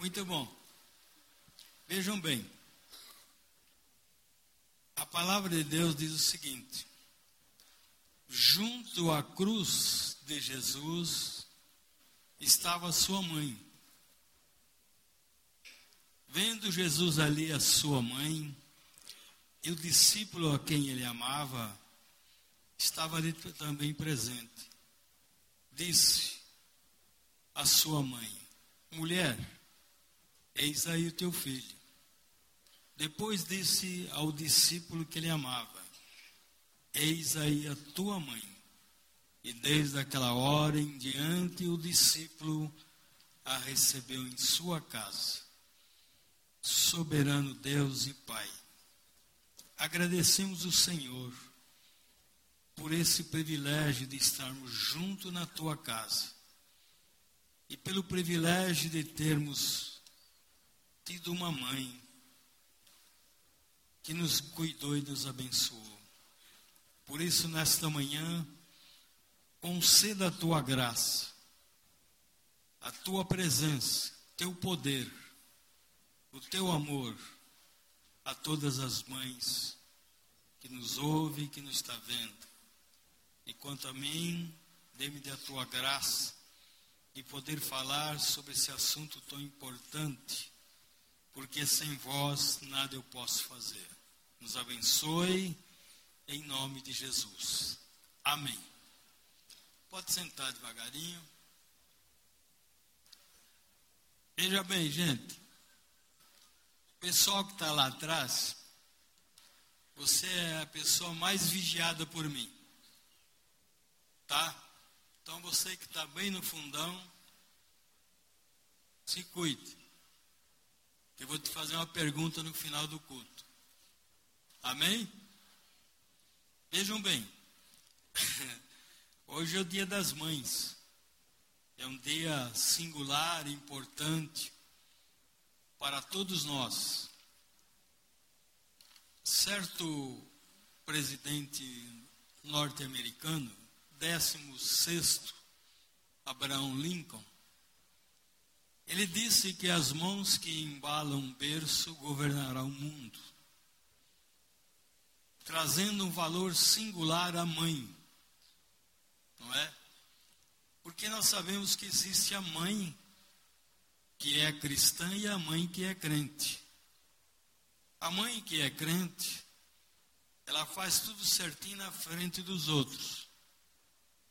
Muito bom. Vejam bem. A palavra de Deus diz o seguinte: junto à cruz de Jesus estava sua mãe. Vendo Jesus ali a sua mãe e o discípulo a quem ele amava, estava ali também presente. Disse a sua mãe: Mulher, eis aí o teu filho. Depois disse ao discípulo que ele amava: Eis aí a tua mãe. E desde aquela hora em diante o discípulo a recebeu em sua casa. Soberano Deus e Pai, agradecemos o Senhor por esse privilégio de estarmos junto na tua casa e pelo privilégio de termos tido uma mãe que nos cuidou e nos abençoou. Por isso, nesta manhã, conceda a tua graça, a tua presença, teu poder, o teu amor a todas as mães que nos ouvem que nos está vendo. E quanto a mim, dê-me da tua graça e poder falar sobre esse assunto tão importante, porque sem vós nada eu posso fazer. Nos abençoe em nome de Jesus. Amém. Pode sentar devagarinho. Veja bem, gente. Pessoal que está lá atrás, você é a pessoa mais vigiada por mim. Tá? Então você que está bem no fundão, se cuide. Eu vou te fazer uma pergunta no final do culto. Amém? Vejam bem. Hoje é o dia das mães. É um dia singular, importante para todos nós. Certo presidente norte-americano 16 Abraão Lincoln, ele disse que as mãos que embalam um berço governarão o mundo, trazendo um valor singular à mãe, não é? Porque nós sabemos que existe a mãe que é cristã e a mãe que é crente. A mãe que é crente, ela faz tudo certinho na frente dos outros.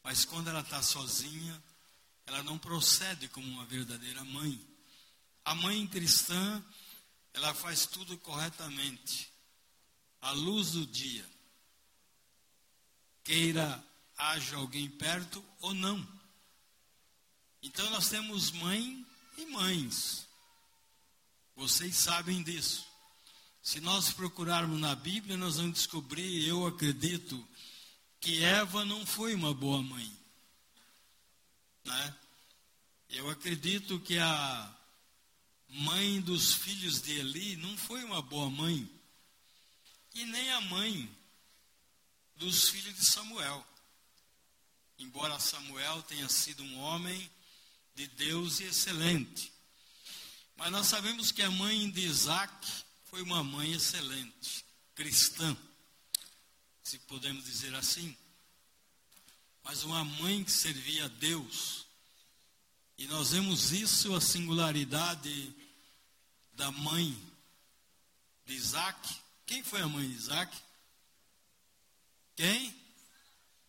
Mas quando ela está sozinha, ela não procede como uma verdadeira mãe. A mãe cristã, ela faz tudo corretamente, à luz do dia. Queira haja alguém perto ou não. Então nós temos mãe e mães. Vocês sabem disso. Se nós procurarmos na Bíblia, nós vamos descobrir, eu acredito, que Eva não foi uma boa mãe. Né? Eu acredito que a mãe dos filhos de Eli não foi uma boa mãe. E nem a mãe dos filhos de Samuel. Embora Samuel tenha sido um homem de Deus e excelente. Mas nós sabemos que a mãe de Isaac foi uma mãe excelente, cristã se podemos dizer assim, mas uma mãe que servia a Deus. E nós vemos isso, a singularidade da mãe de Isaac. Quem foi a mãe de Isaac? Quem?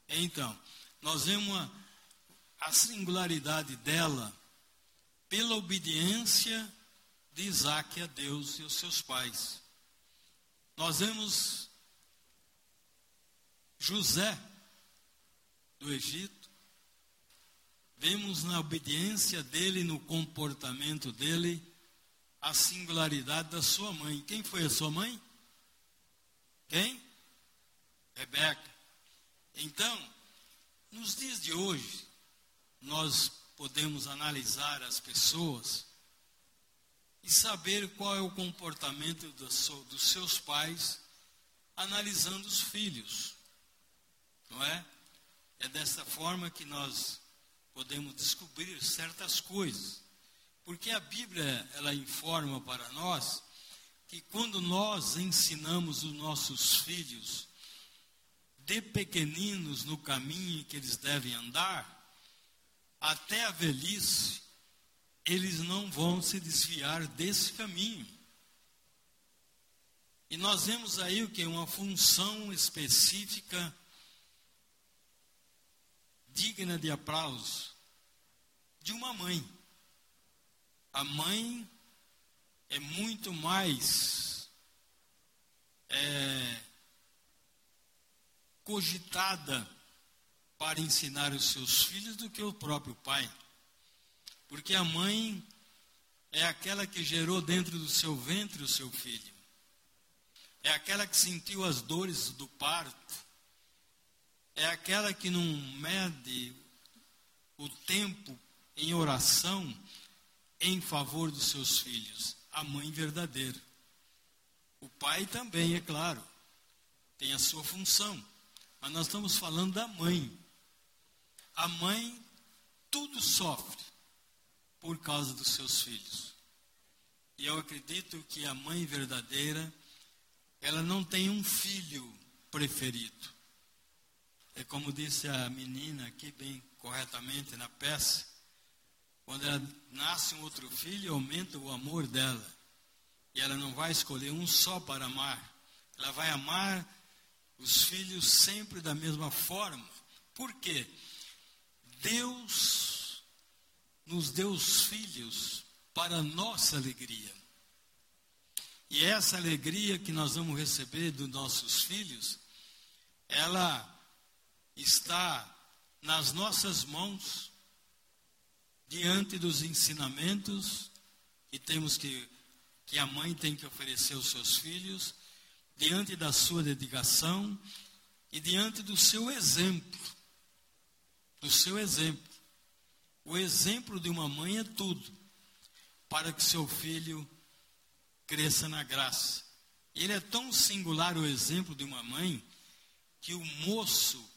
Então, nós vemos a, a singularidade dela pela obediência de Isaac a Deus e os seus pais. Nós vemos José do Egito, vemos na obediência dele, no comportamento dele, a singularidade da sua mãe. Quem foi a sua mãe? Quem? Rebeca. Então, nos dias de hoje, nós podemos analisar as pessoas e saber qual é o comportamento dos seus pais, analisando os filhos. Não é? É dessa forma que nós podemos descobrir certas coisas. Porque a Bíblia, ela informa para nós que quando nós ensinamos os nossos filhos de pequeninos no caminho que eles devem andar, até a velhice, eles não vão se desviar desse caminho. E nós vemos aí o que? Uma função específica digna de aplauso de uma mãe. A mãe é muito mais é, cogitada para ensinar os seus filhos do que o próprio pai. Porque a mãe é aquela que gerou dentro do seu ventre o seu filho. É aquela que sentiu as dores do parto. É aquela que não mede o tempo em oração em favor dos seus filhos. A mãe verdadeira. O pai também, é claro, tem a sua função. Mas nós estamos falando da mãe. A mãe tudo sofre por causa dos seus filhos. E eu acredito que a mãe verdadeira, ela não tem um filho preferido. É como disse a menina aqui, bem corretamente na peça, quando ela nasce um outro filho, aumenta o amor dela. E ela não vai escolher um só para amar. Ela vai amar os filhos sempre da mesma forma. Por quê? Deus nos deu os filhos para nossa alegria. E essa alegria que nós vamos receber dos nossos filhos, ela está nas nossas mãos, diante dos ensinamentos que temos que, que a mãe tem que oferecer aos seus filhos, diante da sua dedicação e diante do seu exemplo. Do seu exemplo. O exemplo de uma mãe é tudo para que seu filho cresça na graça. Ele é tão singular o exemplo de uma mãe que o moço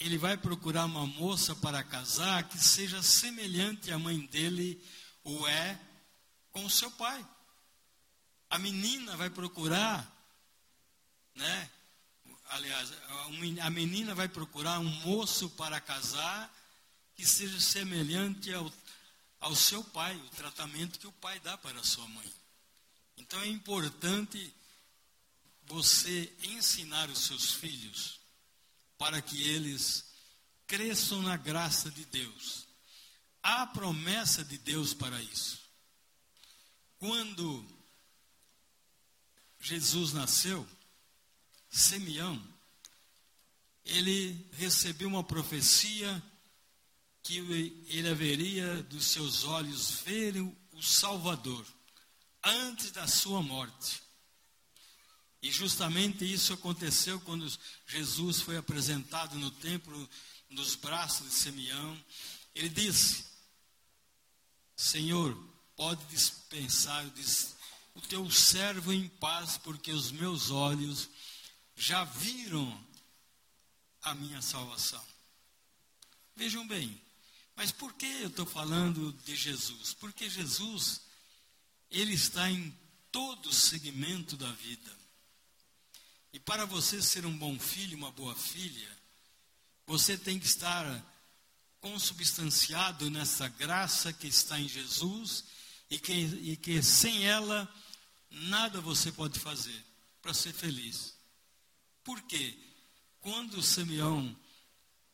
ele vai procurar uma moça para casar que seja semelhante à mãe dele ou é com o seu pai. A menina vai procurar, né? Aliás, a menina vai procurar um moço para casar que seja semelhante ao, ao seu pai, o tratamento que o pai dá para a sua mãe. Então é importante você ensinar os seus filhos para que eles cresçam na graça de Deus. Há promessa de Deus para isso. Quando Jesus nasceu, Simeão, ele recebeu uma profecia que ele haveria dos seus olhos ver o Salvador antes da sua morte. E justamente isso aconteceu quando Jesus foi apresentado no templo, nos braços de Simeão. Ele disse: Senhor, pode dispensar o teu servo em paz, porque os meus olhos já viram a minha salvação. Vejam bem, mas por que eu estou falando de Jesus? Porque Jesus, ele está em todo segmento da vida. E para você ser um bom filho, uma boa filha, você tem que estar consubstanciado nessa graça que está em Jesus e que, e que sem ela nada você pode fazer para ser feliz. Por quê? Quando Simeão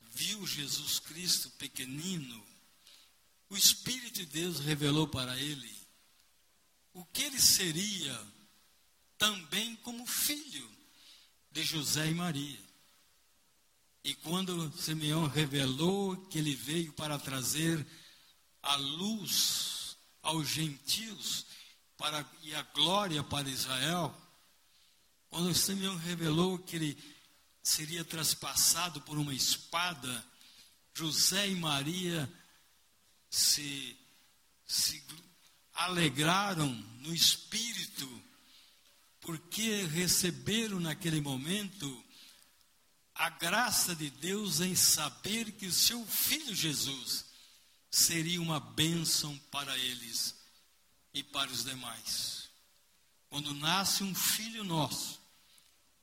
viu Jesus Cristo pequenino, o Espírito de Deus revelou para ele o que ele seria também como filho de José e Maria. E quando Simeão revelou que ele veio para trazer a luz aos gentios para, e a glória para Israel, quando Simeão revelou que ele seria traspassado por uma espada, José e Maria se, se alegraram no espírito porque receberam naquele momento a graça de Deus em saber que o seu filho Jesus seria uma bênção para eles e para os demais. Quando nasce um filho nosso,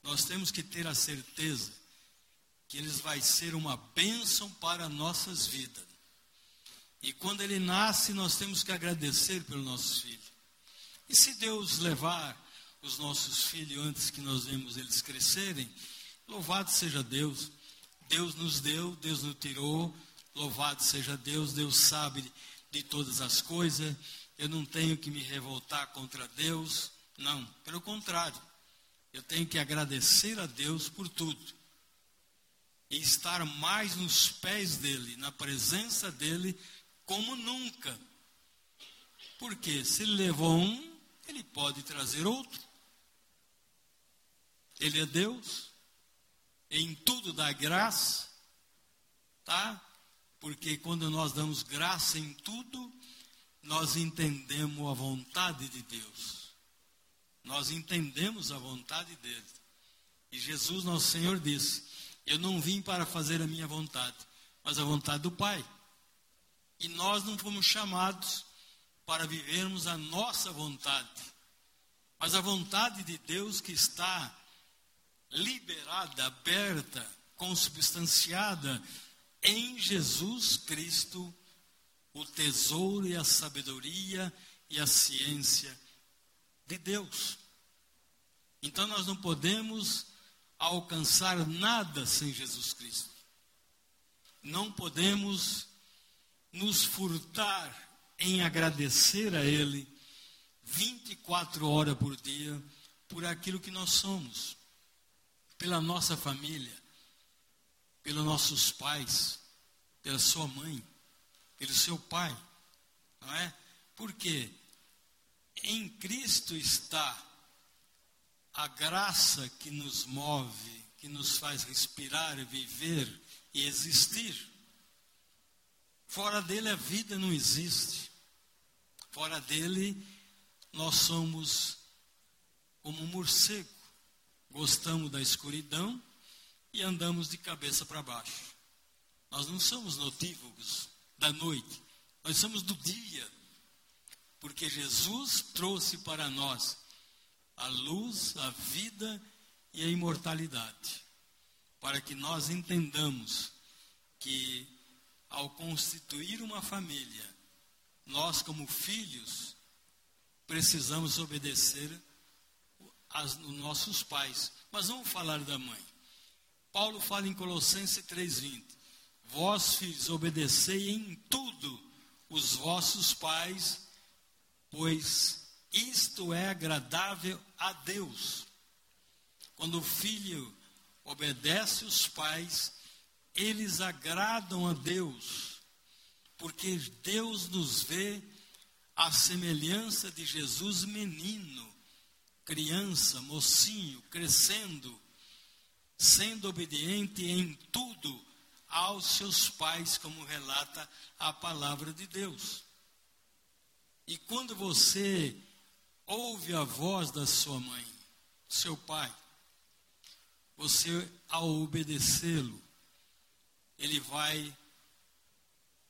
nós temos que ter a certeza que eles vai ser uma bênção para nossas vidas. E quando ele nasce, nós temos que agradecer pelos nossos filhos. E se Deus levar os nossos filhos antes que nós vemos eles crescerem, louvado seja Deus. Deus nos deu, Deus nos tirou, louvado seja Deus, Deus sabe de todas as coisas. Eu não tenho que me revoltar contra Deus, não, pelo contrário. Eu tenho que agradecer a Deus por tudo. E estar mais nos pés dele, na presença dele, como nunca. Porque se ele levou um, ele pode trazer outro. Ele é Deus. Em tudo dá graça. Tá? Porque quando nós damos graça em tudo, nós entendemos a vontade de Deus. Nós entendemos a vontade dele. E Jesus, nosso Senhor, disse: Eu não vim para fazer a minha vontade, mas a vontade do Pai. E nós não fomos chamados para vivermos a nossa vontade, mas a vontade de Deus que está liberada, aberta, consubstanciada em Jesus Cristo, o tesouro e a sabedoria e a ciência de Deus. Então nós não podemos alcançar nada sem Jesus Cristo. Não podemos nos furtar em agradecer a Ele 24 horas por dia por aquilo que nós somos, pela nossa família, pelos nossos pais, pela sua mãe, pelo seu pai, não é? Por quê? Em Cristo está a graça que nos move, que nos faz respirar, viver e existir. Fora dele a vida não existe. Fora dele nós somos como um morcego. Gostamos da escuridão e andamos de cabeça para baixo. Nós não somos notívogos da noite, nós somos do dia porque Jesus trouxe para nós a luz, a vida e a imortalidade, para que nós entendamos que ao constituir uma família, nós como filhos precisamos obedecer aos nossos pais. Mas vamos falar da mãe. Paulo fala em Colossenses 3:20: Vós filhos obedecei em tudo os vossos pais pois isto é agradável a Deus. Quando o filho obedece os pais, eles agradam a Deus, porque Deus nos vê à semelhança de Jesus menino, criança, mocinho, crescendo, sendo obediente em tudo aos seus pais, como relata a palavra de Deus. E quando você ouve a voz da sua mãe, seu pai, você ao obedecê-lo, ele vai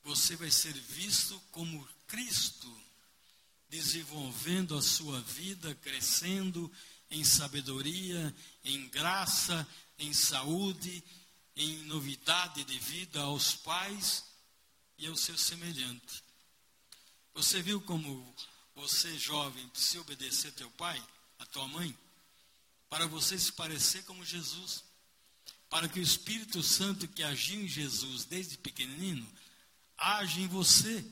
você vai ser visto como Cristo, desenvolvendo a sua vida, crescendo em sabedoria, em graça, em saúde, em novidade de vida aos pais e ao seu semelhante. Você viu como você, jovem, precisa obedecer teu pai, a tua mãe, para você se parecer como Jesus, para que o Espírito Santo que agiu em Jesus desde pequenino, age em você,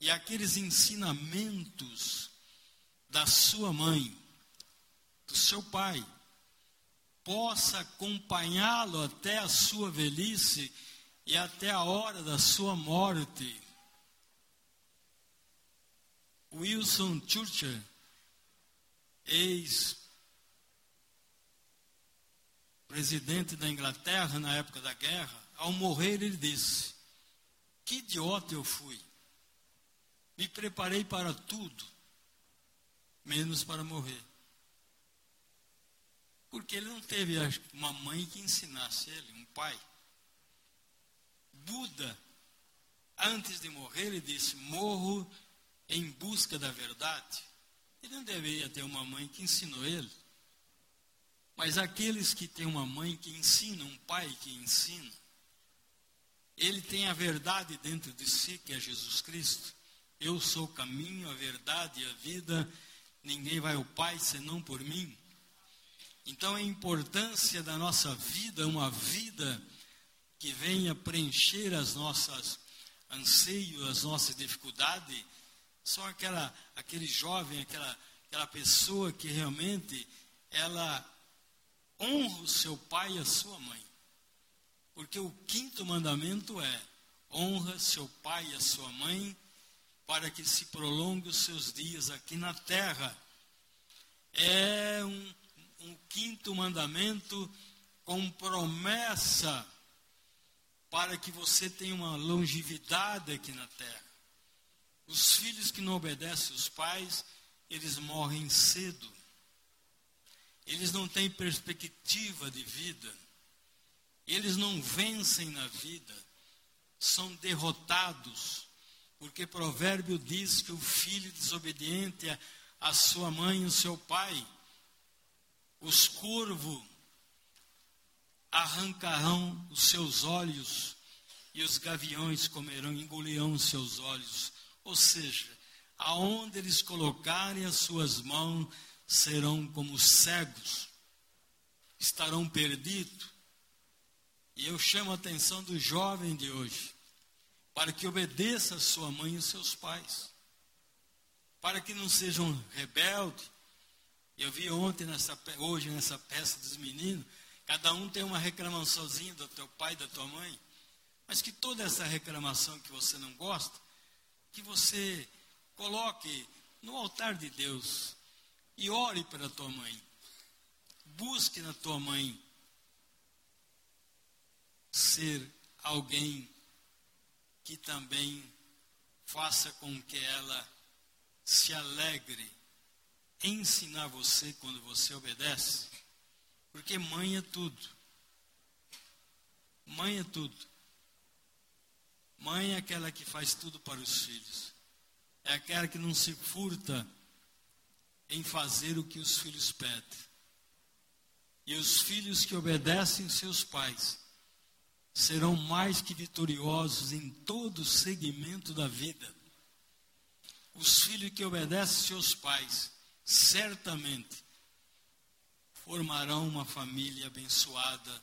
e aqueles ensinamentos da sua mãe, do seu pai, possa acompanhá-lo até a sua velhice e até a hora da sua morte Wilson Churchill, ex-presidente da Inglaterra na época da guerra, ao morrer ele disse: Que idiota eu fui. Me preparei para tudo, menos para morrer. Porque ele não teve uma mãe que ensinasse ele, um pai. Buda antes de morrer, ele disse: Morro em busca da verdade. Ele não deveria ter uma mãe que ensinou ele. Mas aqueles que têm uma mãe que ensina, um pai que ensina, ele tem a verdade dentro de si, que é Jesus Cristo. Eu sou o caminho, a verdade e a vida. Ninguém vai ao Pai senão por mim. Então a importância da nossa vida, uma vida que venha preencher as nossas anseios, as nossas dificuldades, só aquela aquele jovem, aquela aquela pessoa que realmente ela honra o seu pai e a sua mãe. Porque o quinto mandamento é: honra seu pai e a sua mãe, para que se prolongue os seus dias aqui na terra. É um, um quinto mandamento com promessa para que você tenha uma longevidade aqui na terra. Os filhos que não obedecem os pais, eles morrem cedo. Eles não têm perspectiva de vida. Eles não vencem na vida. São derrotados. Porque provérbio diz que o filho desobediente à sua mãe e ao seu pai, os curvos arrancarão os seus olhos e os gaviões comerão, engolirão os seus olhos. Ou seja, aonde eles colocarem as suas mãos, serão como cegos, estarão perdidos. E eu chamo a atenção do jovem de hoje, para que obedeça sua mãe e seus pais, para que não sejam rebeldes. Eu vi ontem, nessa, hoje, nessa peça dos meninos, cada um tem uma reclamaçãozinha do teu pai da tua mãe, mas que toda essa reclamação que você não gosta, que você coloque no altar de Deus e ore para tua mãe. Busque na tua mãe ser alguém que também faça com que ela se alegre em ensinar você quando você obedece. Porque mãe é tudo. Mãe é tudo. Mãe é aquela que faz tudo para os filhos. É aquela que não se furta em fazer o que os filhos pedem. E os filhos que obedecem seus pais serão mais que vitoriosos em todo segmento da vida. Os filhos que obedecem seus pais, certamente formarão uma família abençoada,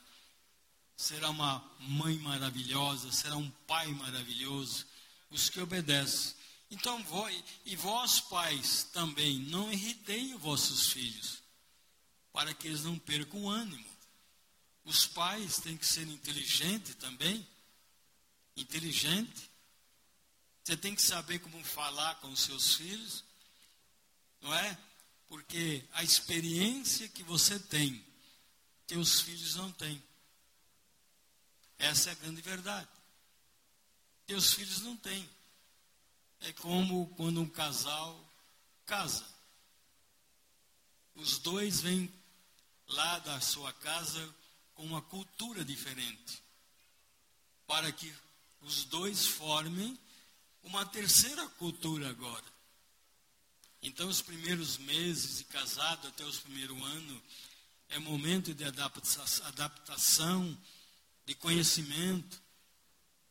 será uma mãe maravilhosa, será um pai maravilhoso. Os que obedecem então, e vós, pais, também não irritei os vossos filhos, para que eles não percam o ânimo. Os pais têm que ser inteligentes também. Inteligente. Você tem que saber como falar com os seus filhos, não é? Porque a experiência que você tem, teus filhos não têm. Essa é a grande verdade. Teus filhos não têm. É como quando um casal casa. Os dois vêm lá da sua casa com uma cultura diferente, para que os dois formem uma terceira cultura agora. Então, os primeiros meses de casado até os primeiros anos é momento de adaptação, de conhecimento,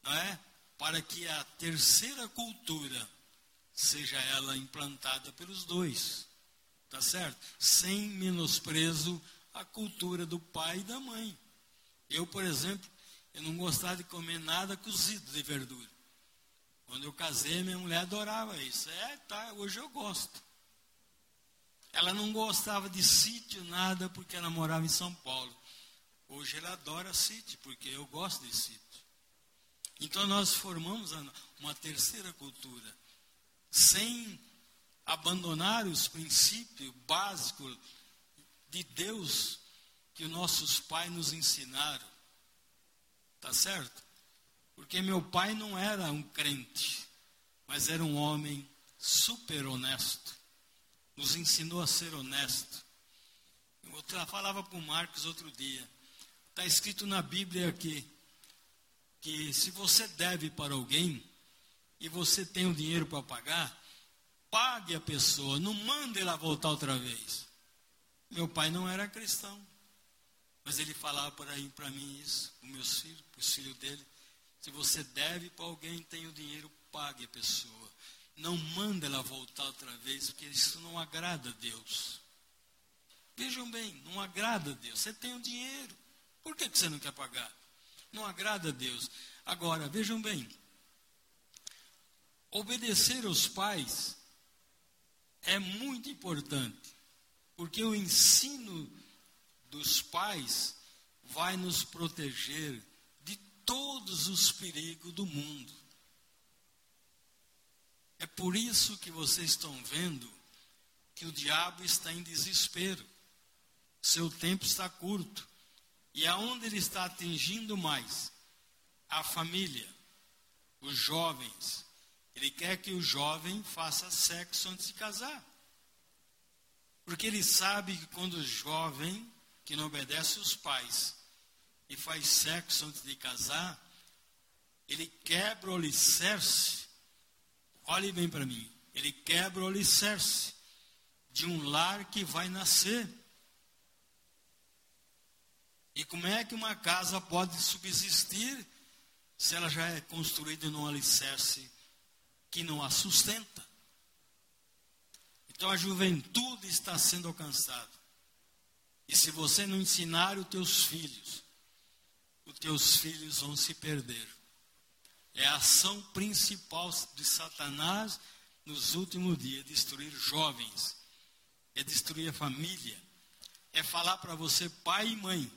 não é? para que a terceira cultura seja ela implantada pelos dois. Tá certo? Sem menosprezo à cultura do pai e da mãe. Eu, por exemplo, eu não gostava de comer nada cozido de verdura. Quando eu casei, minha mulher adorava isso. É, tá, hoje eu gosto. Ela não gostava de sítio, nada, porque ela morava em São Paulo. Hoje ela adora sítio, porque eu gosto de sítio. Então nós formamos uma terceira cultura, sem abandonar os princípios básicos de Deus que nossos pais nos ensinaram. Tá certo? Porque meu pai não era um crente, mas era um homem super honesto. Nos ensinou a ser honesto. Eu falava para o Marcos outro dia. Está escrito na Bíblia que que se você deve para alguém, e você tem o dinheiro para pagar, pague a pessoa, não mande ela voltar outra vez. Meu pai não era cristão, mas ele falava para mim isso, os meus filhos, os filhos dele. Se você deve para alguém, tem o dinheiro, pague a pessoa. Não manda ela voltar outra vez, porque isso não agrada a Deus. Vejam bem, não agrada a Deus. Você tem o dinheiro, por que você não quer pagar? Não agrada a Deus. Agora, vejam bem, obedecer aos pais é muito importante, porque o ensino dos pais vai nos proteger todos os perigos do mundo. É por isso que vocês estão vendo que o diabo está em desespero. Seu tempo está curto. E aonde ele está atingindo mais? A família, os jovens. Ele quer que o jovem faça sexo antes de casar. Porque ele sabe que quando jovem, que não obedece os pais, e faz sexo antes de casar, ele quebra o alicerce. Olhe bem para mim. Ele quebra o alicerce de um lar que vai nascer. E como é que uma casa pode subsistir se ela já é construída num alicerce que não a sustenta? Então a juventude está sendo alcançada. E se você não ensinar os teus filhos os teus filhos vão se perder. É a ação principal de Satanás nos últimos dias: destruir jovens, é destruir a família, é falar para você, pai e mãe,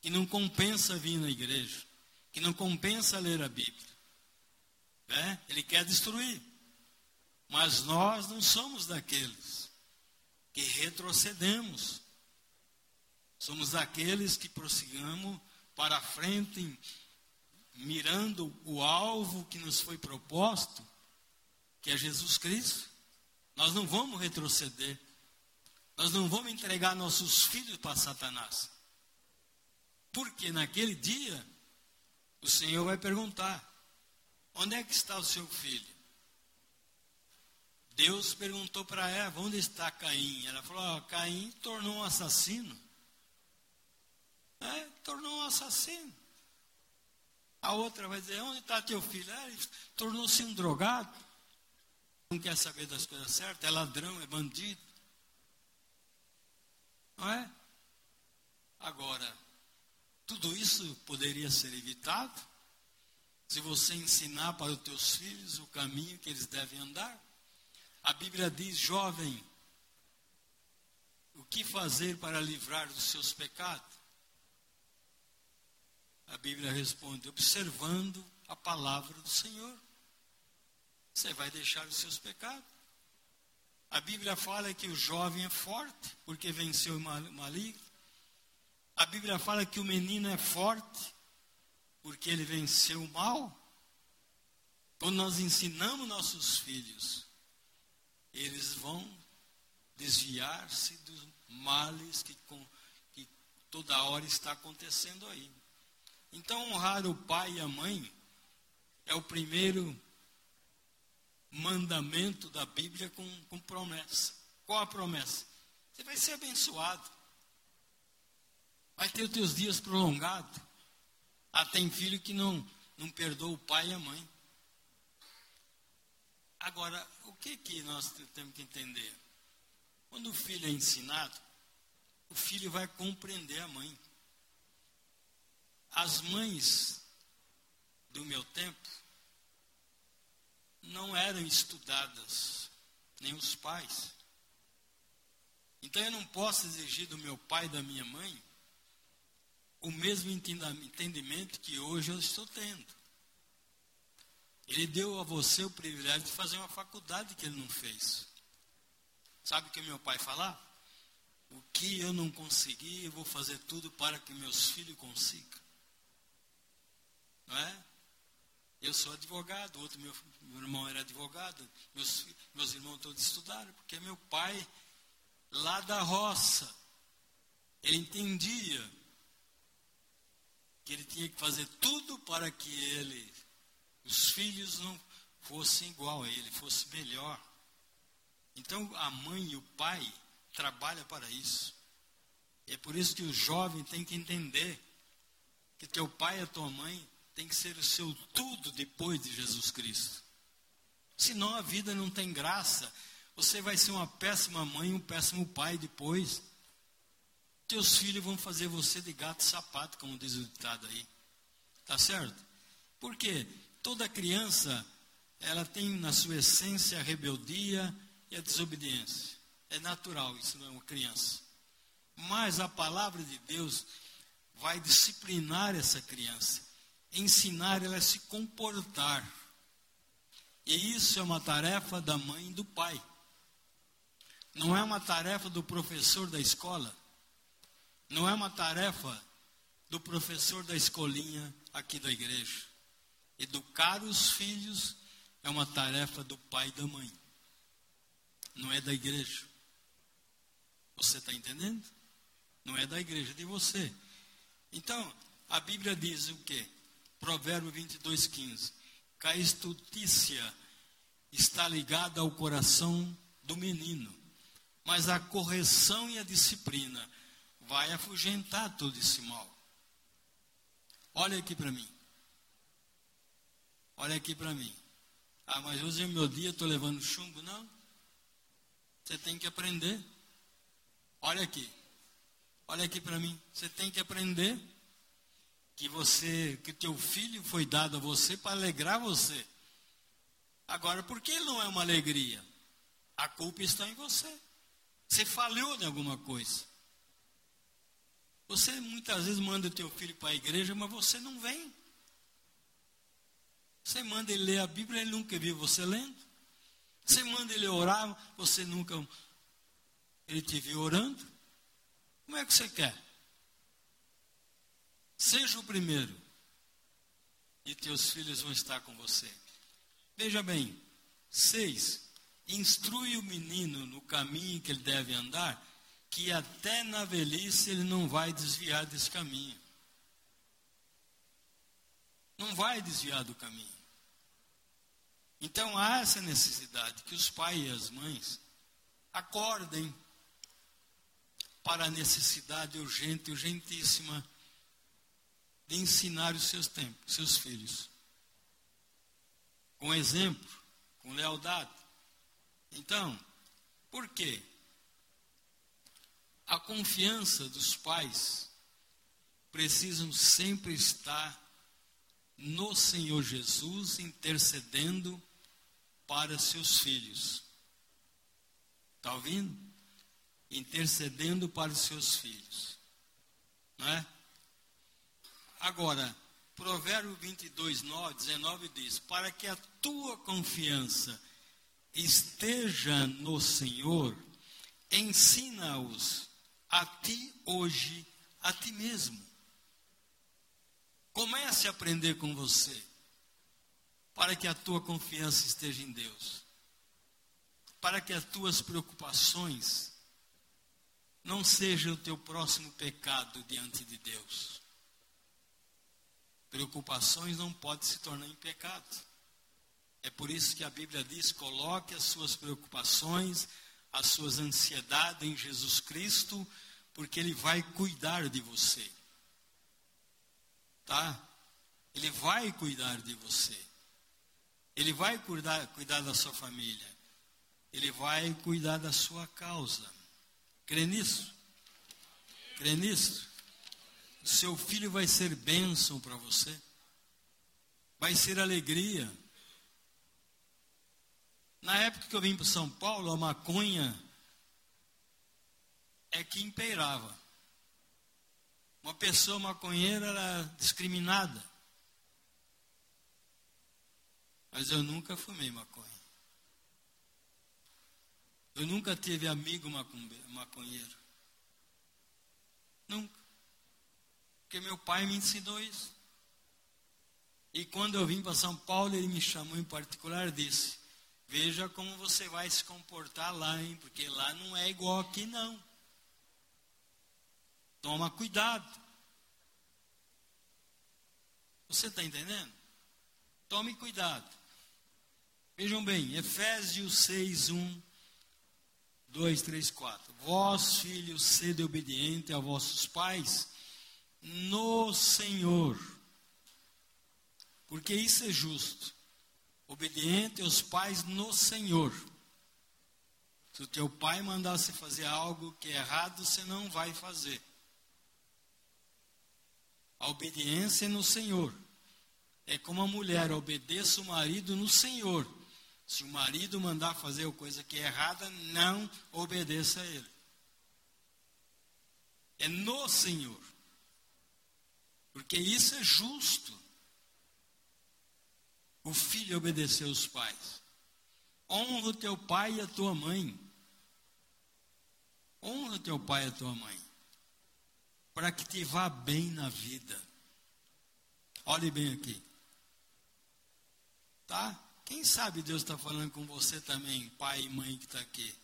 que não compensa vir na igreja, que não compensa ler a Bíblia. É? Ele quer destruir. Mas nós não somos daqueles que retrocedemos. Somos daqueles que prossigamos para frente, mirando o alvo que nos foi proposto, que é Jesus Cristo. Nós não vamos retroceder. Nós não vamos entregar nossos filhos para Satanás. Porque naquele dia, o Senhor vai perguntar: onde é que está o seu filho? Deus perguntou para Eva: onde está Caim? Ela falou: oh, Caim tornou um assassino é, tornou um assassino. A outra vai dizer: onde está teu filho? É, ele tornou-se um drogado. Não quer saber das coisas certas, é ladrão, é bandido. Não é? Agora, tudo isso poderia ser evitado se você ensinar para os teus filhos o caminho que eles devem andar. A Bíblia diz, jovem, o que fazer para livrar dos seus pecados? A Bíblia responde: observando a palavra do Senhor. Você vai deixar os seus pecados. A Bíblia fala que o jovem é forte, porque venceu o maligno. A Bíblia fala que o menino é forte, porque ele venceu o mal. Quando nós ensinamos nossos filhos, eles vão desviar-se dos males que, que toda hora está acontecendo aí. Então, honrar o pai e a mãe é o primeiro mandamento da Bíblia com, com promessa. Qual a promessa? Você vai ser abençoado. Vai ter os teus dias prolongados. Ah, tem filho que não, não perdoa o pai e a mãe. Agora, que, que nós temos que entender? Quando o filho é ensinado, o filho vai compreender a mãe. As mães do meu tempo não eram estudadas, nem os pais. Então eu não posso exigir do meu pai e da minha mãe o mesmo entendimento que hoje eu estou tendo. Ele deu a você o privilégio de fazer uma faculdade que ele não fez. Sabe o que meu pai falava? O que eu não consegui, eu vou fazer tudo para que meus filhos consigam. Não é? Eu sou advogado, outro meu, meu irmão era advogado, meus, meus irmãos todos estudaram, porque meu pai, lá da roça, ele entendia que ele tinha que fazer tudo para que ele, os filhos não fossem igual a ele, fosse melhor. Então a mãe e o pai trabalham para isso. E é por isso que o jovem tem que entender que teu pai e a tua mãe tem que ser o seu tudo depois de Jesus Cristo. Senão a vida não tem graça. Você vai ser uma péssima mãe, um péssimo pai depois. Teus filhos vão fazer você de gato sapato, como diz o ditado aí. Tá certo? Porque toda criança, ela tem na sua essência a rebeldia e a desobediência. É natural, isso não é uma criança. Mas a palavra de Deus vai disciplinar essa criança, ensinar ela a se comportar. E isso é uma tarefa da mãe e do pai. Não é uma tarefa do professor da escola. Não é uma tarefa do professor da escolinha aqui da igreja. Educar os filhos é uma tarefa do pai e da mãe. Não é da igreja. Você está entendendo? Não é da igreja, é de você. Então, a Bíblia diz o quê? Provérbio 22, 15. Que a estutícia está ligada ao coração do menino, mas a correção e a disciplina vai afugentar todo esse mal. Olha aqui para mim. Olha aqui para mim. Ah, mas hoje é meu dia, estou levando chumbo. Não. Você tem que aprender. Olha aqui. Olha aqui para mim. Você tem que aprender que você, que teu filho foi dado a você para alegrar você. Agora, por que ele não é uma alegria? A culpa está em você. Você falhou em alguma coisa. Você muitas vezes manda o teu filho para a igreja, mas você não vem. Você manda ele ler a Bíblia, ele nunca viu você lendo. Você manda ele orar, você nunca ele te viu orando. Como é que você quer? Seja o primeiro. E teus filhos vão estar com você. Veja bem, seis. Instrui o menino no caminho que ele deve andar, que até na velhice ele não vai desviar desse caminho. Não vai desviar do caminho. Então há essa necessidade que os pais e as mães acordem para a necessidade urgente, urgentíssima de ensinar os seus tempos, seus filhos. Com exemplo, com lealdade. Então, por quê? A confiança dos pais precisam sempre estar no Senhor Jesus intercedendo para seus filhos. Está ouvindo? Intercedendo para os seus filhos. Não é? Agora, Provérbio 22, 9, 19 diz: Para que a tua confiança esteja no Senhor, ensina-os a ti hoje, a ti mesmo. Comece a aprender com você, para que a tua confiança esteja em Deus, para que as tuas preocupações não sejam o teu próximo pecado diante de Deus. Preocupações não podem se tornar em pecado. É por isso que a Bíblia diz: coloque as suas preocupações, as suas ansiedades em Jesus Cristo, porque Ele vai cuidar de você. Tá? Ele vai cuidar de você. Ele vai cuidar, cuidar da sua família. Ele vai cuidar da sua causa. Crê nisso? Crê nisso? Seu filho vai ser bênção para você. Vai ser alegria. Na época que eu vim para São Paulo, a maconha é que imperava. Uma pessoa maconheira era discriminada. Mas eu nunca fumei maconha. Eu nunca tive amigo maconheiro. Nunca. Porque meu pai me ensinou isso. E quando eu vim para São Paulo, ele me chamou em particular e disse: Veja como você vai se comportar lá, hein? Porque lá não é igual aqui, não. Toma cuidado. Você está entendendo? Tome cuidado. Vejam bem, Efésios 6, 1, 2, 3, 4. Vós, filhos, sede obediente a vossos pais no Senhor, porque isso é justo. Obediente aos pais no Senhor. Se o teu pai mandasse fazer algo que é errado, você não vai fazer. A obediência é no Senhor. É como a mulher obedeça o marido no Senhor. Se o marido mandar fazer coisa que é errada, não obedeça a ele. É no Senhor. Porque isso é justo. O filho obedecer aos pais. Honra o teu pai e a tua mãe. Honra teu pai e a tua mãe, para que te vá bem na vida. Olhe bem aqui. Tá? Quem sabe Deus está falando com você também, pai e mãe que está aqui.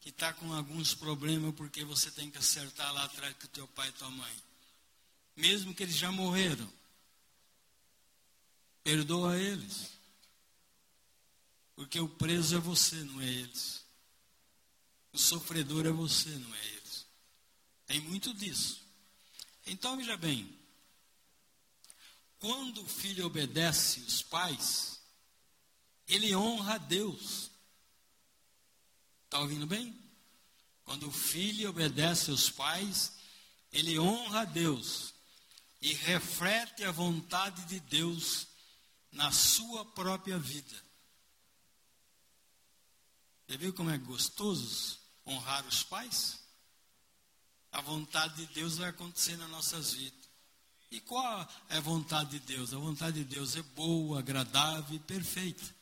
Que está com alguns problemas porque você tem que acertar lá atrás com teu pai e tua mãe. Mesmo que eles já morreram. Perdoa eles. Porque o preso é você, não é eles. O sofredor é você, não é eles. Tem muito disso. Então, veja bem. Quando o filho obedece os pais, ele honra a Deus. Está ouvindo bem? Quando o filho obedece os pais, ele honra a Deus e reflete a vontade de Deus na sua própria vida. Você viu como é gostoso honrar os pais? A vontade de Deus vai acontecer nas nossas vidas. E qual é a vontade de Deus? A vontade de Deus é boa, agradável e perfeita.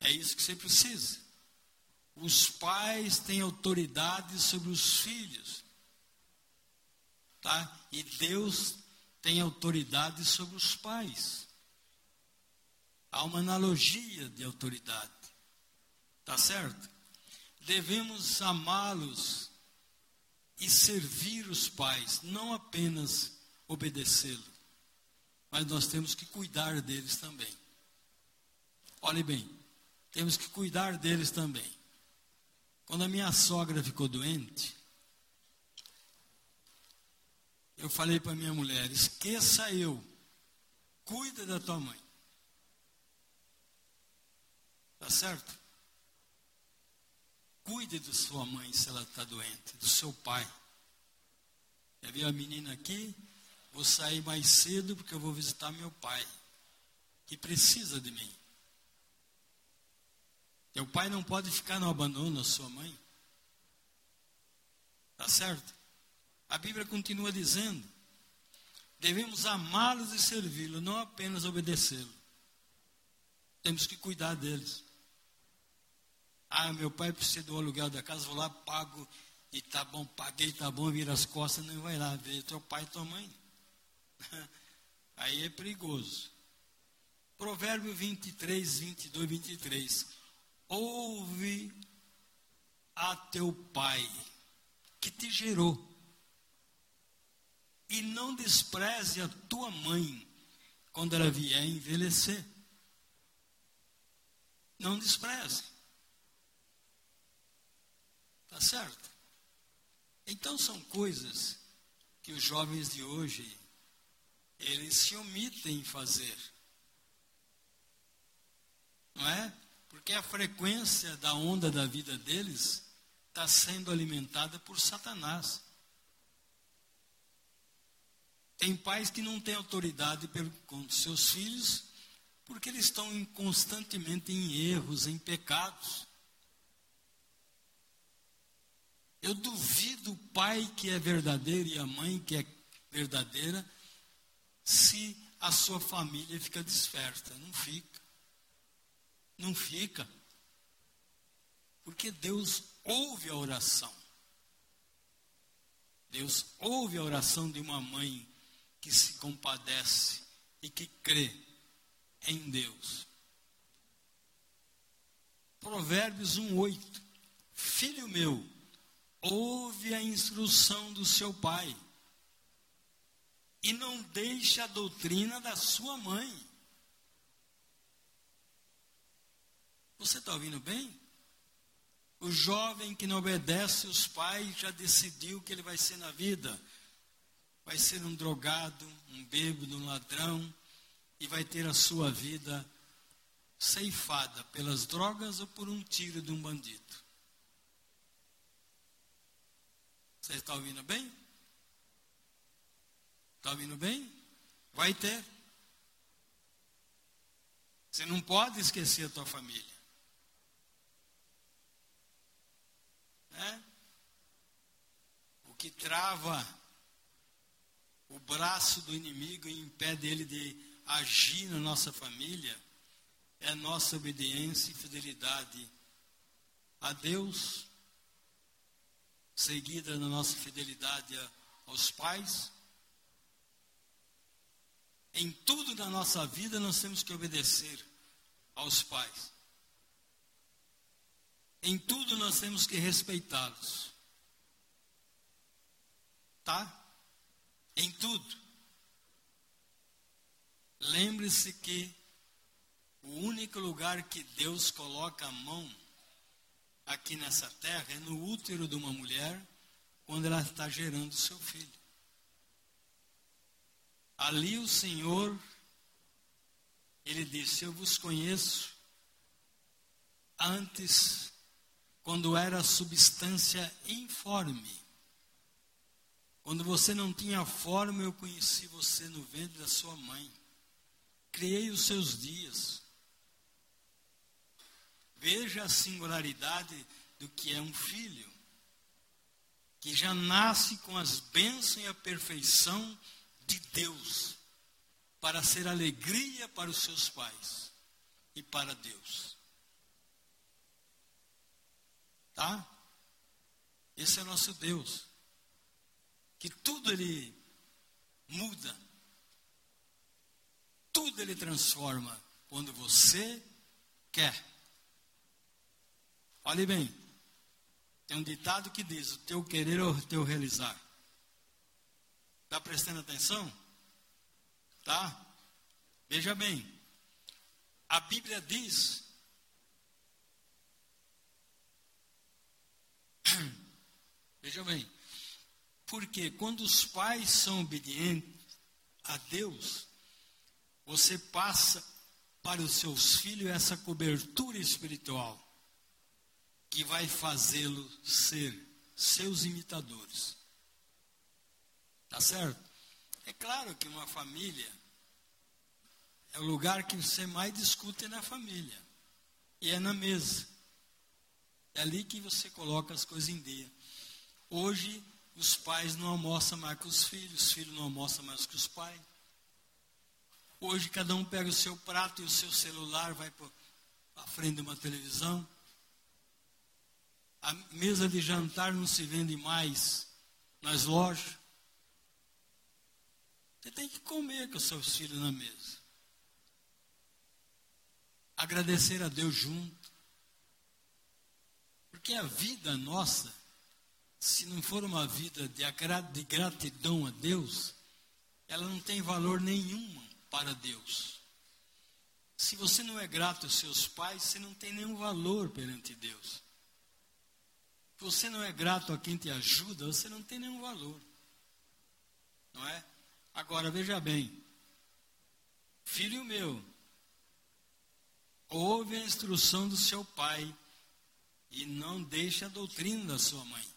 É isso que você precisa. Os pais têm autoridade sobre os filhos. Tá? E Deus tem autoridade sobre os pais. Há uma analogia de autoridade. Tá certo? Devemos amá-los e servir os pais, não apenas obedecê-lo, mas nós temos que cuidar deles também. Olhe bem, temos que cuidar deles também. Quando a minha sogra ficou doente, eu falei para minha mulher: esqueça eu, cuida da tua mãe. Tá certo? Cuide de sua mãe se ela está doente, do seu pai. Quer ver a menina aqui? Vou sair mais cedo porque eu vou visitar meu pai, que precisa de mim. Teu pai não pode ficar no abandono da sua mãe. Tá certo? A Bíblia continua dizendo: devemos amá-los e servi-los, não apenas obedecê-los. Temos que cuidar deles. Ah, meu pai precisa do aluguel da casa, vou lá, pago, e tá bom, paguei, tá bom, vira as costas, não vai lá ver teu pai e tua mãe. Aí é perigoso. Provérbio 23, 22, 23. Ouve a teu pai, que te gerou, e não despreze a tua mãe, quando ela vier envelhecer. Não despreze. Tá certo? Então são coisas que os jovens de hoje eles se omitem em fazer. Não é? Porque a frequência da onda da vida deles está sendo alimentada por Satanás. Tem pais que não têm autoridade com seus filhos porque eles estão constantemente em erros, em pecados. Eu duvido o pai que é verdadeiro e a mãe que é verdadeira se a sua família fica desperta. Não fica. Não fica. Porque Deus ouve a oração. Deus ouve a oração de uma mãe que se compadece e que crê em Deus. Provérbios 1:8. Filho meu, ouve a instrução do seu pai e não deixe a doutrina da sua mãe. Você está ouvindo bem? O jovem que não obedece os pais já decidiu o que ele vai ser na vida. Vai ser um drogado, um bêbado, um ladrão, e vai ter a sua vida ceifada pelas drogas ou por um tiro de um bandido. Você está ouvindo bem? Está ouvindo bem? Vai ter. Você não pode esquecer a tua família. É? O que trava o braço do inimigo e impede ele de agir na nossa família é nossa obediência e fidelidade a Deus, seguida na nossa fidelidade aos pais. Em tudo na nossa vida nós temos que obedecer aos pais. Em tudo nós temos que respeitá-los. Tá? Em tudo. Lembre-se que o único lugar que Deus coloca a mão aqui nessa terra é no útero de uma mulher quando ela está gerando seu filho. Ali o Senhor, ele disse: Eu vos conheço antes quando era substância informe. Quando você não tinha forma, eu conheci você no ventre da sua mãe. Criei os seus dias. Veja a singularidade do que é um filho, que já nasce com as bênçãos e a perfeição de Deus, para ser alegria para os seus pais e para Deus. Tá? Esse é nosso Deus. Que tudo ele muda. Tudo ele transforma quando você quer. Olhe bem. Tem um ditado que diz: o teu querer ou o teu realizar. Está prestando atenção? Tá? Veja bem. A Bíblia diz Veja bem, porque quando os pais são obedientes a Deus, você passa para os seus filhos essa cobertura espiritual que vai fazê-los ser seus imitadores. Tá certo? É claro que uma família é o lugar que você mais discute na família. E é na mesa. É ali que você coloca as coisas em dia. Hoje, os pais não almoçam mais com os filhos, os filhos não almoçam mais com os pais. Hoje, cada um pega o seu prato e o seu celular, vai para frente de uma televisão. A mesa de jantar não se vende mais nas lojas. Você tem que comer com os seus filhos na mesa. Agradecer a Deus junto. Porque a vida nossa, se não for uma vida de, gratidão a Deus, ela não tem valor nenhum para Deus. Se você não é grato aos seus pais, você não tem nenhum valor perante Deus. Se você não é grato a quem te ajuda, você não tem nenhum valor. Não é? Agora veja bem. Filho meu, ouve a instrução do seu pai e não deixe a doutrina da sua mãe.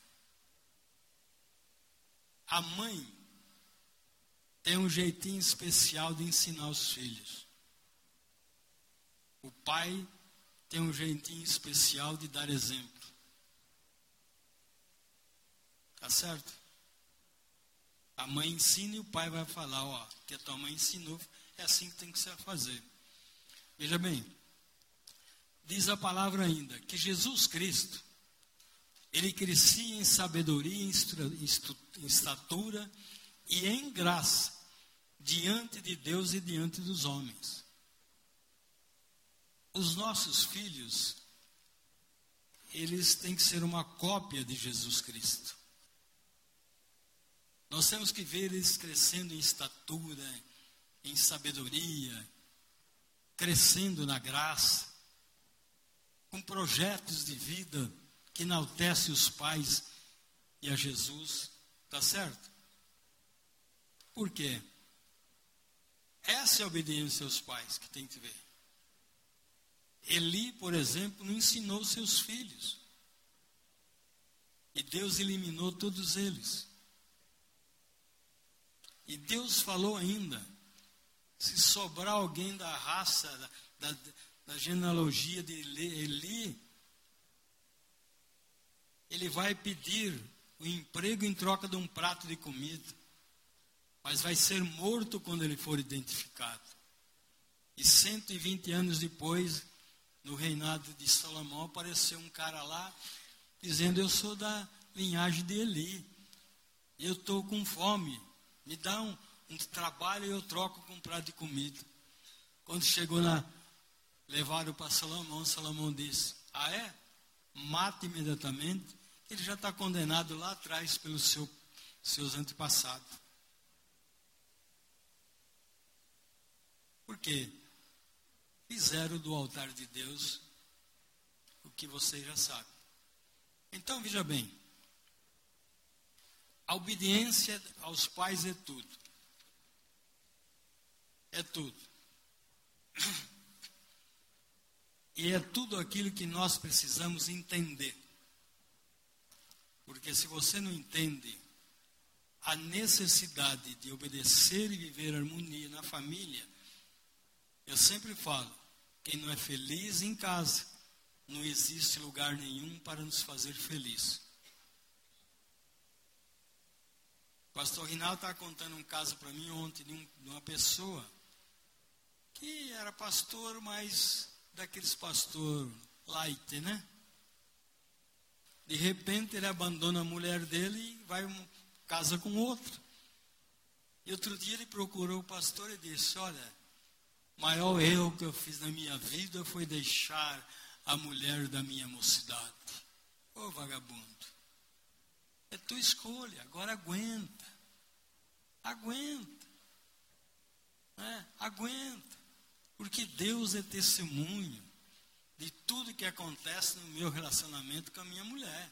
A mãe tem um jeitinho especial de ensinar os filhos. O pai tem um jeitinho especial de dar exemplo. Tá certo? A mãe ensina e o pai vai falar, ó, que a tua mãe ensinou, é assim que tem que se fazer. Veja bem, diz a palavra ainda que Jesus Cristo, ele crescia em sabedoria, em estatura e em graça diante de Deus e diante dos homens. Os nossos filhos, eles têm que ser uma cópia de Jesus Cristo. Nós temos que ver eles crescendo em estatura, em sabedoria, crescendo na graça. com projetos de vida que enaltece os pais e a Jesus, tá certo? Por quê? Essa é a obediência aos pais que tem que ver. Eli, por exemplo, não ensinou seus filhos. E Deus eliminou todos eles. E Deus falou ainda: se sobrar alguém da raça, da, da, da genealogia de Eli, ele vai pedir o emprego em troca de um prato de comida, mas vai ser morto quando ele for identificado. E 120 anos depois, no reinado de Salomão, apareceu um cara lá dizendo: Eu sou da linhagem de Eli, eu estou com fome, me dá um, um trabalho e eu troco com um prato de comida. Quando chegou na. Levaram para Salomão, Salomão disse: Ah, é? Mata imediatamente ele já está condenado lá atrás pelos seu, seus antepassados. Por quê? Fizeram do altar de Deus o que você já sabe. Então, veja bem. A obediência aos pais é tudo. É tudo. E é tudo aquilo que nós precisamos entender. Porque se você não entende a necessidade de obedecer e viver harmonia na família, eu sempre falo, quem não é feliz em casa, não existe lugar nenhum para nos fazer feliz. O pastor Rinaldo estava contando um caso para mim ontem de, um, de uma pessoa que era pastor, mas daqueles pastor light, né? De repente ele abandona a mulher dele e vai casa com outro. E outro dia ele procurou o pastor e disse: Olha, maior erro que eu fiz na minha vida foi deixar a mulher da minha mocidade. Ô oh, vagabundo, é tua escolha, agora aguenta. Aguenta. É, aguenta. Porque Deus é testemunho de tudo que acontece no meu relacionamento com a minha mulher,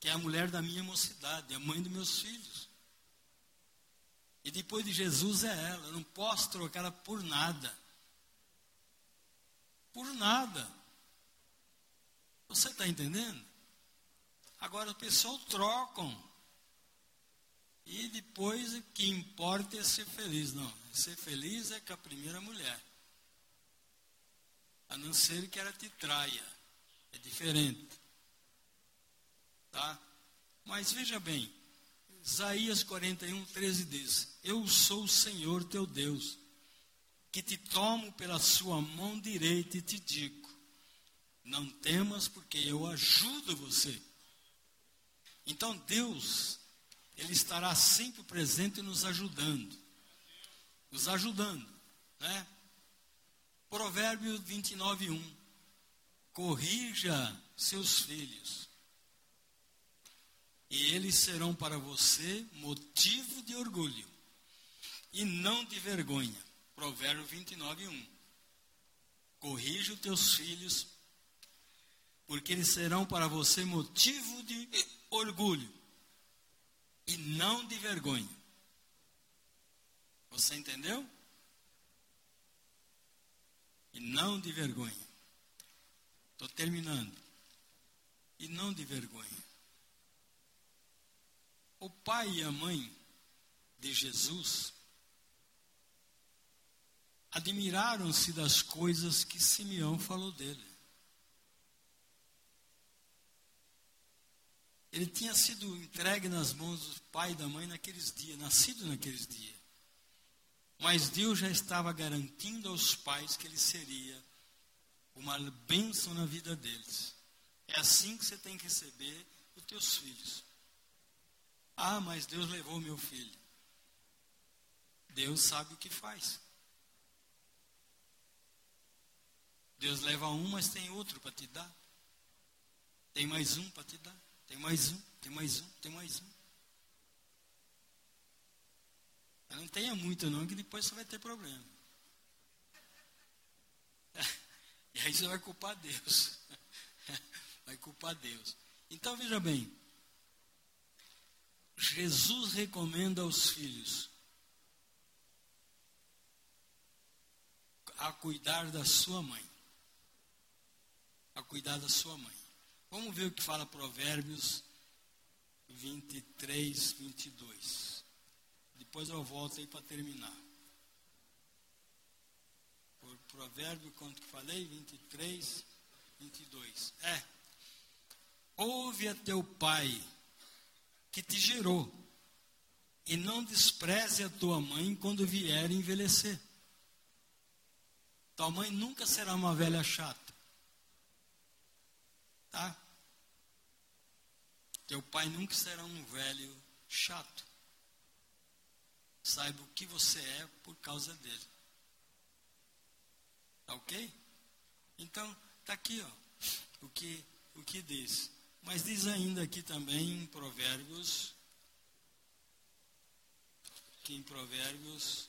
que é a mulher da minha mocidade, a mãe dos meus filhos. E depois de Jesus é ela, eu não posso trocar ela por nada. Por nada. Você está entendendo? Agora o pessoal trocam. E depois o que importa é ser feliz. Não, ser feliz é com a primeira mulher a não ser que ela te traia. É diferente. Tá? Mas veja bem, Isaías 41, 13 diz: Eu sou o Senhor teu Deus, que te tomo pela sua mão direita e te digo: Não temas, porque eu ajudo você. Então Deus, Ele estará sempre presente nos ajudando. Nos ajudando, né? Provérbios 29, 1. Corrija seus filhos, e eles serão para você motivo de orgulho e não de vergonha. Provérbio 29, 1. Corrija os teus filhos, porque eles serão para você motivo de orgulho e não de vergonha. Você entendeu? E não de vergonha. Estou terminando. E não de vergonha. O pai e a mãe de Jesus admiraram-se das coisas que Simeão falou dele. Ele tinha sido entregue nas mãos do pai e da mãe naqueles dias, nascido naqueles dias. Mas Deus já estava garantindo aos pais que ele seria uma bênção na vida deles. É assim que você tem que receber os teus filhos. Ah, mas Deus levou meu filho. Deus sabe o que faz. Deus leva um, mas tem outro para te dar. Tem mais um para te dar. Tem mais um, tem mais um, tem mais um. Não tenha muito não, que depois você vai ter problema. E aí você vai culpar Deus. vai culpar Deus. Então veja bem. Jesus recomenda aos filhos a cuidar da sua mãe. A cuidar da sua mãe. Vamos ver o que fala Provérbios 23, 22. Depois eu volto aí para terminar. Por provérbio, quanto que falei? 23, 22. É. Ouve a teu pai que te gerou, e não despreze a tua mãe quando vier envelhecer. Tua mãe nunca será uma velha chata. Tá? Teu pai nunca será um velho chato. Saiba o que você é por causa dele. Tá ok? Então, tá aqui, ó, o que, o que diz. Mas diz ainda aqui também em Provérbios, que em Provérbios,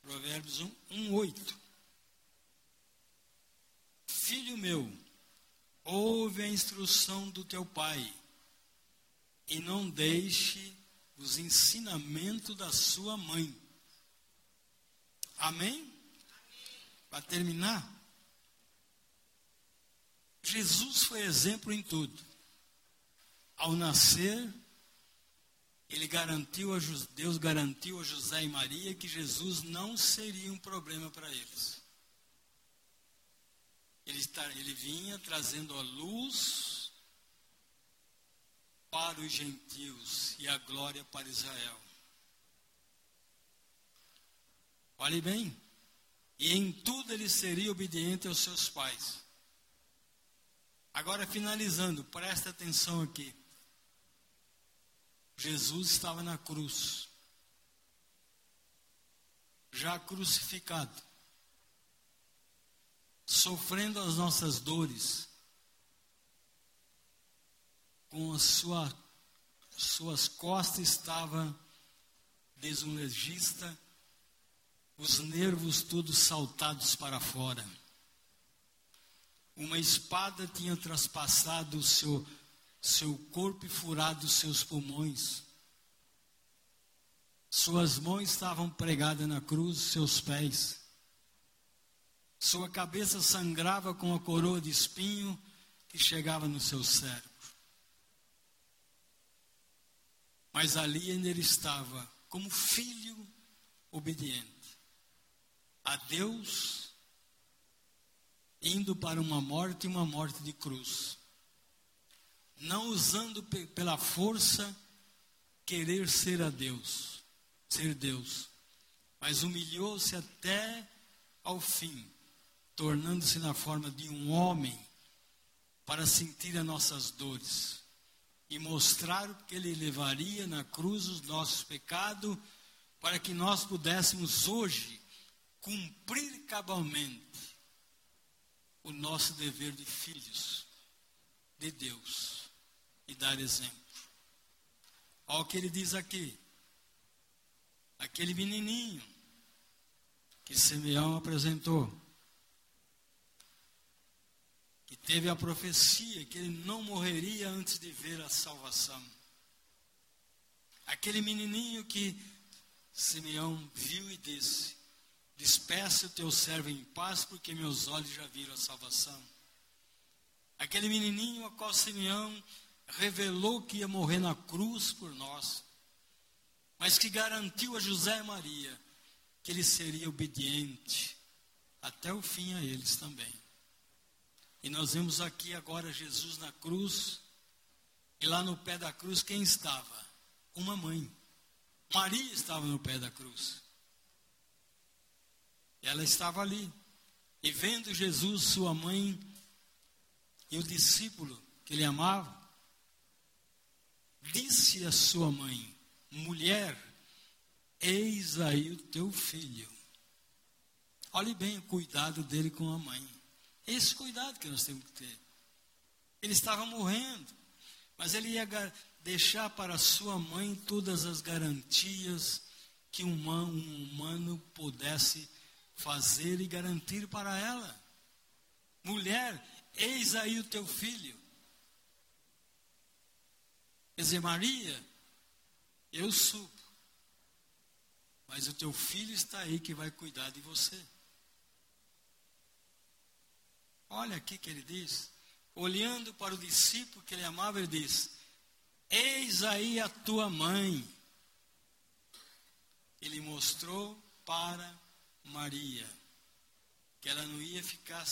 Provérbios 1, 1 8. Filho meu, ouve a instrução do teu pai e não deixe os ensinamentos da sua mãe. Amém? Para terminar, Jesus foi exemplo em tudo. Ao nascer, ele garantiu a Deus garantiu a José e Maria que Jesus não seria um problema para eles. Ele, está, ele vinha trazendo a luz para os gentios e a glória para Israel. Olhe bem, e em tudo ele seria obediente aos seus pais. Agora, finalizando, presta atenção aqui. Jesus estava na cruz, já crucificado sofrendo as nossas dores, com as sua, suas costas estava desunlegista, os nervos todos saltados para fora. Uma espada tinha traspassado o seu, seu corpo e furado os seus pulmões. Suas mãos estavam pregadas na cruz, seus pés. Sua cabeça sangrava com a coroa de espinho que chegava no seu cérebro. Mas ali ainda ele estava como filho obediente a Deus, indo para uma morte e uma morte de cruz. Não usando pela força querer ser a Deus, ser Deus, mas humilhou-se até ao fim tornando-se na forma de um homem para sentir as nossas dores e mostrar que ele levaria na cruz os nossos pecados para que nós pudéssemos hoje cumprir cabalmente o nosso dever de filhos de Deus e dar exemplo. Olha o que ele diz aqui. Aquele menininho que Simeão apresentou que teve a profecia que ele não morreria antes de ver a salvação. Aquele menininho que Simeão viu e disse: Despeça o teu servo em paz, porque meus olhos já viram a salvação. Aquele menininho a qual Simeão revelou que ia morrer na cruz por nós, mas que garantiu a José e Maria que ele seria obediente até o fim a eles também. E nós vemos aqui agora Jesus na cruz, e lá no pé da cruz quem estava? Uma mãe. Maria estava no pé da cruz. Ela estava ali. E vendo Jesus, sua mãe e o discípulo que ele amava, disse a sua mãe: Mulher, eis aí o teu filho. Olhe bem o cuidado dele com a mãe. Esse cuidado que nós temos que ter. Ele estava morrendo, mas ele ia deixar para sua mãe todas as garantias que um humano, um humano pudesse fazer e garantir para ela. Mulher, eis aí o teu filho. Quer dizer, Maria, eu subo, mas o teu filho está aí que vai cuidar de você. Olha aqui que ele diz, olhando para o discípulo que ele amava, ele diz: Eis aí a tua mãe. Ele mostrou para Maria que ela não ia ficar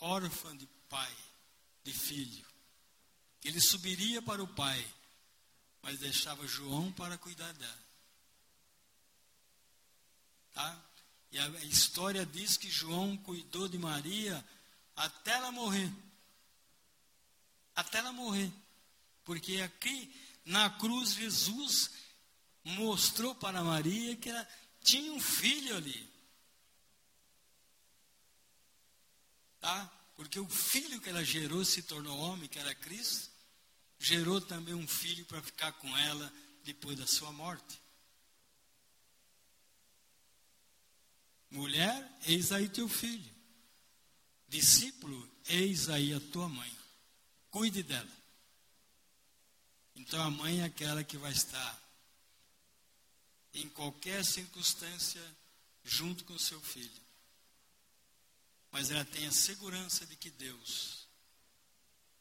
órfã de pai, de filho. Ele subiria para o pai, mas deixava João para cuidar dela. Tá? E a história diz que João cuidou de Maria até ela morrer. Até ela morrer. Porque aqui na cruz Jesus mostrou para Maria que ela tinha um filho ali. Tá? Porque o filho que ela gerou se tornou homem, que era Cristo, gerou também um filho para ficar com ela depois da sua morte. Mulher, eis aí teu filho. Discípulo, eis aí a tua mãe. Cuide dela. Então a mãe é aquela que vai estar em qualquer circunstância junto com o seu filho. Mas ela tem a segurança de que Deus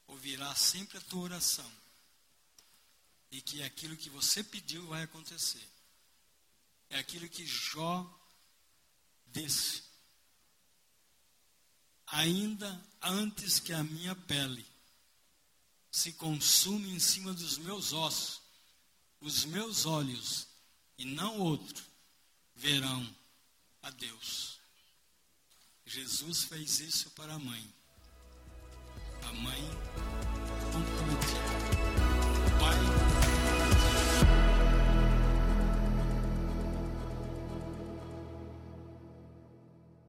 ouvirá sempre a tua oração e que aquilo que você pediu vai acontecer. É aquilo que Jó disse ainda antes que a minha pele se consume em cima dos meus ossos, os meus olhos, e não outro, verão a Deus. Jesus fez isso para a mãe. A mãe comprometida. O pai